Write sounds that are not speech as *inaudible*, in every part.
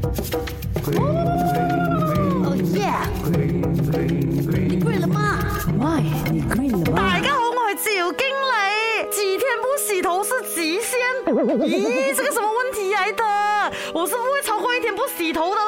哦耶！你 g 了吗 m 你 g 了吗？大家好，我是赵金磊。几天不洗头是极限？咦，这个什么问题来的？我是不会超过一天不洗头的喽。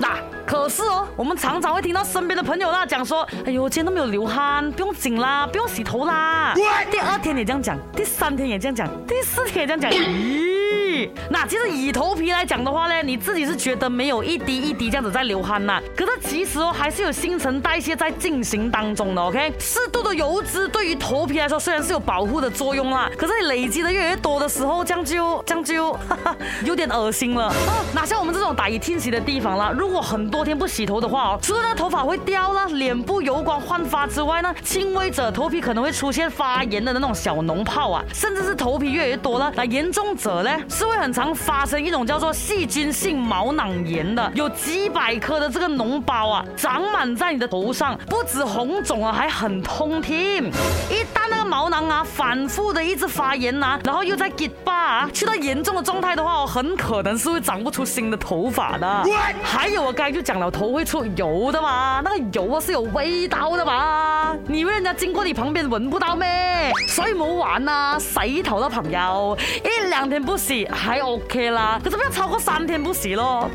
那可是哦，我们常常会听到身边的朋友啦讲说，哎呦，今天都没有流汗，不用紧啦，不用洗头啦。第二天也这样讲，第三天也这样讲，第四天也这样讲。咦？其实以头皮来讲的话呢，你自己是觉得没有一滴一滴这样子在流汗呐，可是其实哦，还是有新陈代谢在进行当中的，OK？适度的油脂对于头皮来说虽然是有保护的作用啦，可是你累积的越来越多的时候，将就将就 *laughs* 有点恶心了。哪像我们这种打一天洗的地方啦，如果很多天不洗头的话哦，除了头发会掉啦，脸部油光焕发之外呢，轻微者头皮可能会出现发炎的那种小脓泡啊，甚至是头皮越来越多了，那严重者呢是会很长。发生一种叫做细菌性毛囊炎的，有几百颗的这个脓包啊，长满在你的头上，不止红肿啊，还很痛。痛！一旦那个毛囊啊，反复的一直发炎啊，然后又在结疤啊，去到严重的状态的话，很可能是会长不出新的头发的。还有啊，该就讲了，头会出油的嘛，那个油啊是有味道的嘛。你以为人家经过你旁边闻不到咩？所以冇玩啦，洗头的朋友，一两天不洗还 OK 啦，可是不要超过三天不洗咯？